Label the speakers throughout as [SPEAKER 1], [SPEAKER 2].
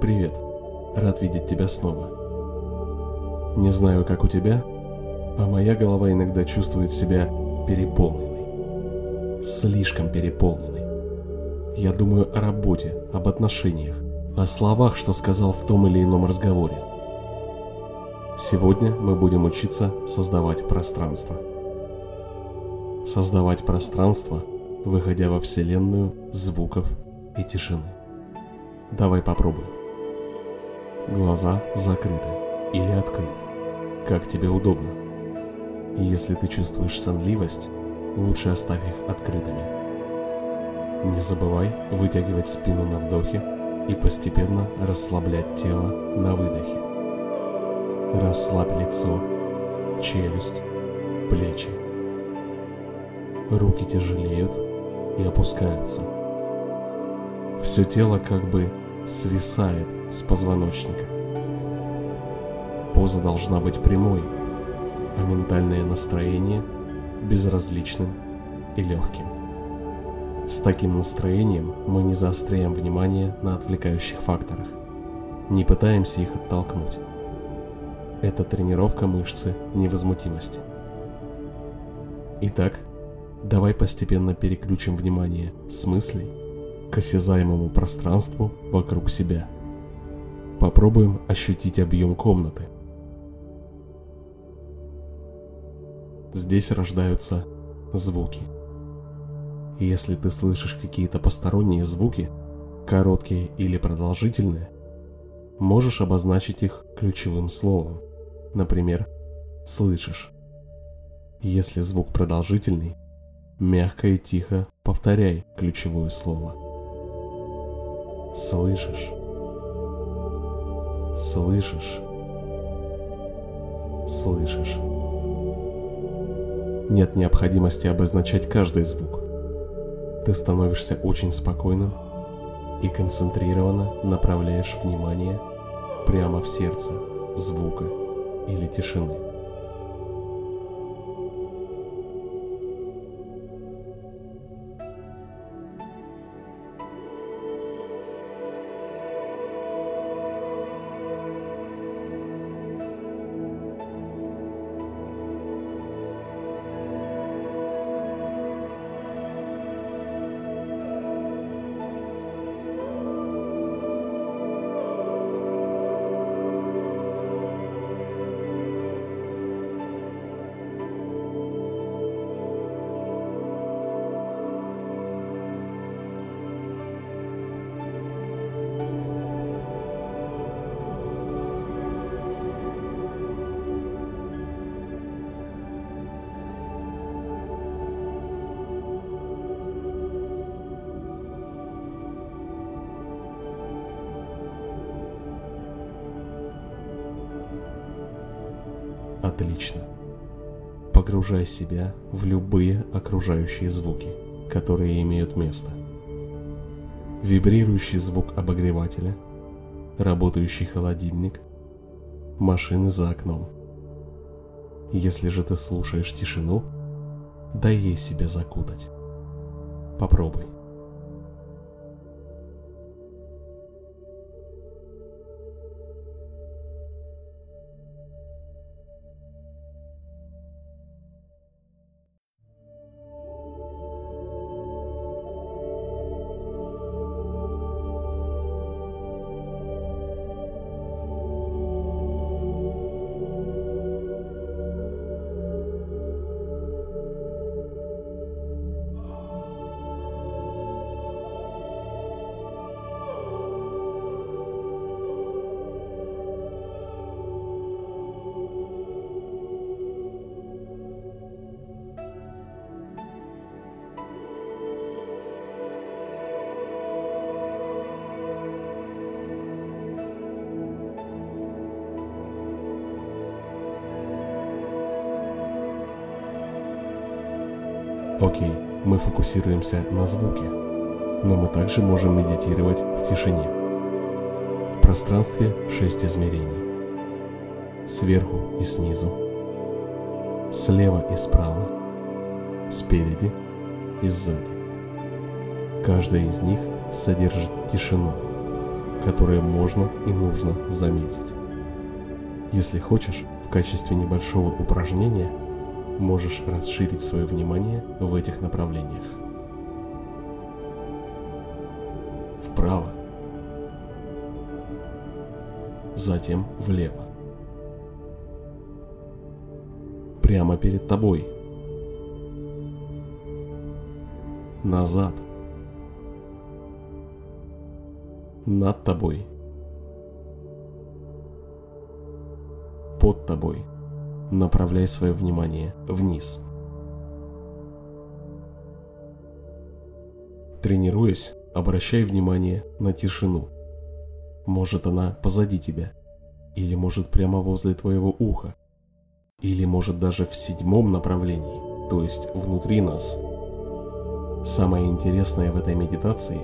[SPEAKER 1] Привет. Рад видеть тебя снова. Не знаю, как у тебя, а моя голова иногда чувствует себя переполненной. Слишком переполненной. Я думаю о работе, об отношениях, о словах, что сказал в том или ином разговоре. Сегодня мы будем учиться создавать пространство. Создавать пространство, выходя во вселенную звуков и тишины. Давай попробуем. Глаза закрыты или открыты, как тебе удобно. Если ты чувствуешь сонливость, лучше оставь их открытыми. Не забывай вытягивать спину на вдохе и постепенно расслаблять тело на выдохе. Расслабь лицо, челюсть, плечи. Руки тяжелеют и опускаются. Все тело как бы свисает с позвоночника. Поза должна быть прямой, а ментальное настроение безразличным и легким. С таким настроением мы не заостряем внимание на отвлекающих факторах, не пытаемся их оттолкнуть. Это тренировка мышцы невозмутимости. Итак, давай постепенно переключим внимание с мыслей к осязаемому пространству вокруг себя. Попробуем ощутить объем комнаты. Здесь рождаются звуки. Если ты слышишь какие-то посторонние звуки, короткие или продолжительные, можешь обозначить их ключевым словом. Например, «слышишь». Если звук продолжительный, мягко и тихо повторяй ключевое слово – Слышишь? Слышишь? Слышишь? Нет необходимости обозначать каждый звук. Ты становишься очень спокойным и концентрированно направляешь внимание прямо в сердце звука или тишины. Отлично. Погружай себя в любые окружающие звуки, которые имеют место. Вибрирующий звук обогревателя, работающий холодильник, машины за окном. Если же ты слушаешь тишину, дай ей себя закутать. Попробуй. Окей, мы фокусируемся на звуке, но мы также можем медитировать в тишине. В пространстве шесть измерений. Сверху и снизу, слева и справа, спереди и сзади. Каждая из них содержит тишину, которые можно и нужно заметить. Если хочешь, в качестве небольшого упражнения можешь расширить свое внимание в этих направлениях. Вправо. Затем влево. Прямо перед тобой. Назад. Над тобой. Под тобой направляй свое внимание вниз. Тренируясь, обращай внимание на тишину. Может она позади тебя, или может прямо возле твоего уха, или может даже в седьмом направлении, то есть внутри нас. Самое интересное в этой медитации,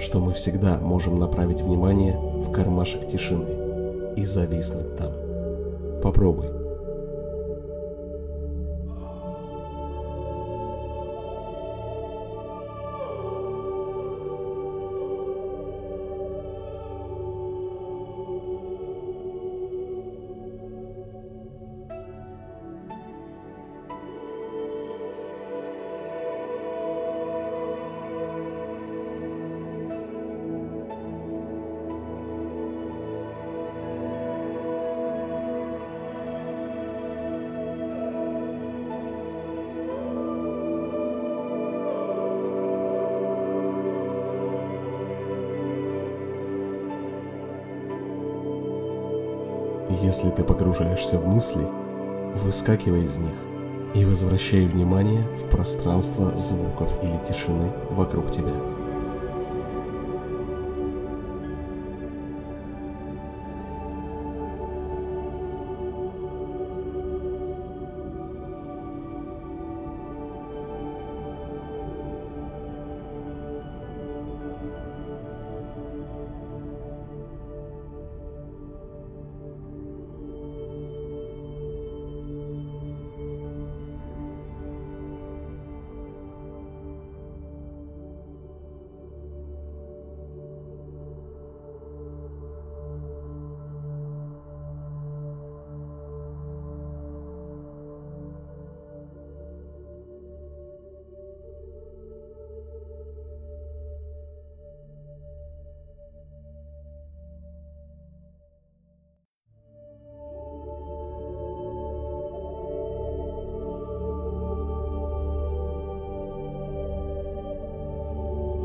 [SPEAKER 1] что мы всегда можем направить внимание в кармашек тишины и зависнуть там. Попробуй. Если ты погружаешься в мысли, выскакивай из них и возвращай внимание в пространство звуков или тишины вокруг тебя.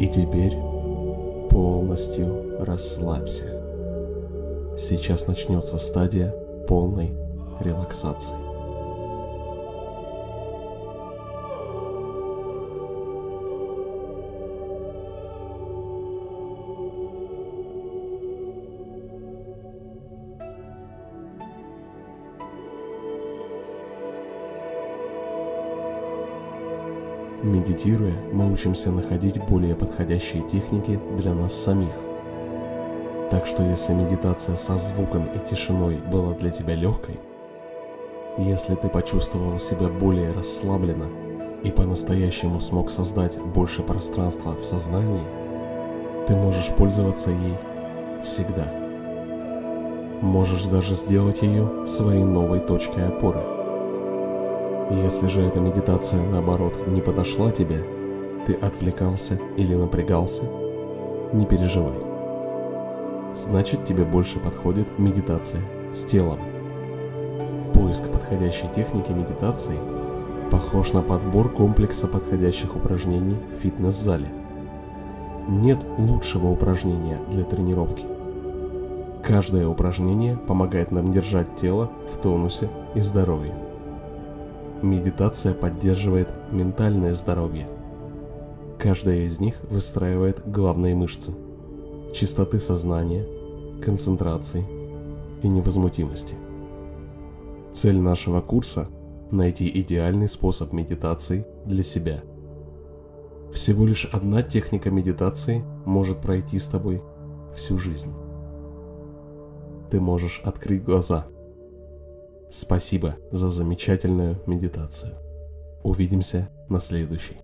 [SPEAKER 1] И теперь полностью расслабься. Сейчас начнется стадия полной релаксации. Медитируя, мы учимся находить более подходящие техники для нас самих. Так что если медитация со звуком и тишиной была для тебя легкой, если ты почувствовал себя более расслабленно и по-настоящему смог создать больше пространства в сознании, ты можешь пользоваться ей всегда. Можешь даже сделать ее своей новой точкой опоры. Если же эта медитация, наоборот, не подошла тебе, ты отвлекался или напрягался, не переживай. Значит, тебе больше подходит медитация с телом. Поиск подходящей техники медитации похож на подбор комплекса подходящих упражнений в фитнес-зале. Нет лучшего упражнения для тренировки. Каждое упражнение помогает нам держать тело в тонусе и здоровье. Медитация поддерживает ментальное здоровье. Каждая из них выстраивает главные мышцы – чистоты сознания, концентрации и невозмутимости. Цель нашего курса – найти идеальный способ медитации для себя. Всего лишь одна техника медитации может пройти с тобой всю жизнь. Ты можешь открыть глаза – Спасибо за замечательную медитацию. Увидимся на следующей.